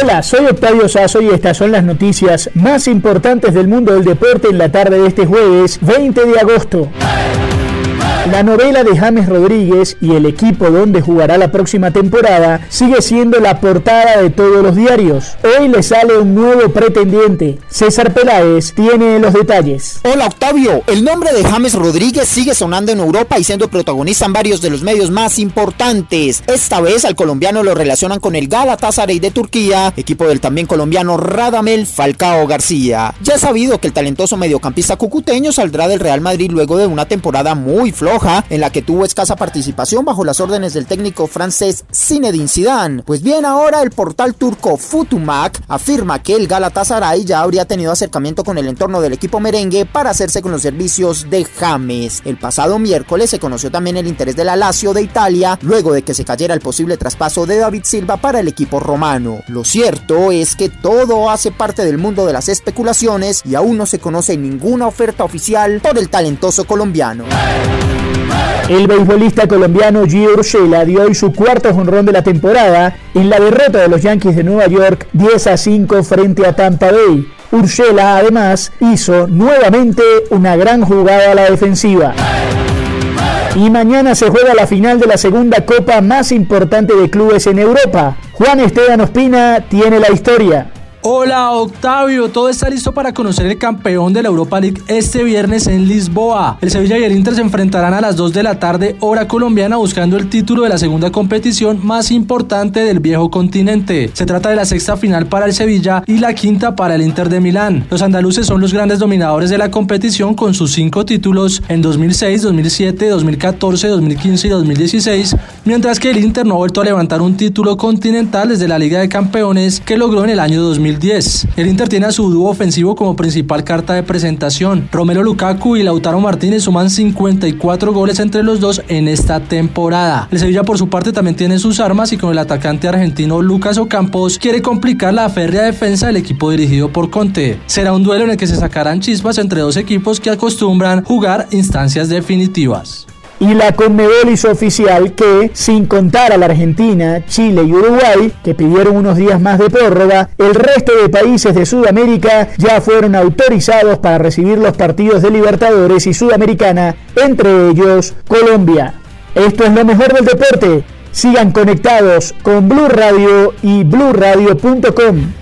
Hola, soy Octavio Sazo y estas son las noticias más importantes del mundo del deporte en la tarde de este jueves 20 de agosto. La novela de James Rodríguez y el equipo donde jugará la próxima temporada sigue siendo la portada de todos los diarios. Hoy le sale un nuevo pretendiente. César Peláez tiene los detalles. Hola Octavio, el nombre de James Rodríguez sigue sonando en Europa y siendo protagonista en varios de los medios más importantes. Esta vez al colombiano lo relacionan con el Galatasaray de Turquía, equipo del también colombiano Radamel Falcao García. Ya es sabido que el talentoso mediocampista cucuteño saldrá del Real Madrid luego de una temporada muy floja en la que tuvo escasa participación bajo las órdenes del técnico francés Zinedine Zidane. Pues bien, ahora el portal turco Futumak afirma que el Galatasaray ya habría tenido acercamiento con el entorno del equipo merengue para hacerse con los servicios de James. El pasado miércoles se conoció también el interés de la Lazio de Italia luego de que se cayera el posible traspaso de David Silva para el equipo romano. Lo cierto es que todo hace parte del mundo de las especulaciones y aún no se conoce ninguna oferta oficial por el talentoso colombiano. El beisbolista colombiano Gio Urshela dio hoy su cuarto jonrón de la temporada en la derrota de los Yankees de Nueva York 10 a 5 frente a Tampa Bay. Urshela además hizo nuevamente una gran jugada a la defensiva. Y mañana se juega la final de la segunda copa más importante de clubes en Europa. Juan Esteban Ospina tiene la historia. Hola Octavio, todo está listo para conocer el campeón de la Europa League este viernes en Lisboa. El Sevilla y el Inter se enfrentarán a las 2 de la tarde hora colombiana buscando el título de la segunda competición más importante del viejo continente. Se trata de la sexta final para el Sevilla y la quinta para el Inter de Milán. Los andaluces son los grandes dominadores de la competición con sus cinco títulos en 2006, 2007, 2014, 2015 y 2016, mientras que el Inter no ha vuelto a levantar un título continental desde la Liga de Campeones que logró en el año 2000. 10. El Inter tiene a su dúo ofensivo como principal carta de presentación. Romero Lukaku y Lautaro Martínez suman 54 goles entre los dos en esta temporada. El Sevilla por su parte también tiene sus armas y con el atacante argentino Lucas Ocampos quiere complicar la férrea defensa del equipo dirigido por Conte. Será un duelo en el que se sacarán chispas entre dos equipos que acostumbran jugar instancias definitivas y la Conmebol oficial que, sin contar a la Argentina, Chile y Uruguay, que pidieron unos días más de prórroga, el resto de países de Sudamérica ya fueron autorizados para recibir los partidos de Libertadores y Sudamericana, entre ellos Colombia. Esto es lo mejor del deporte. Sigan conectados con Blue Radio y bluradio.com.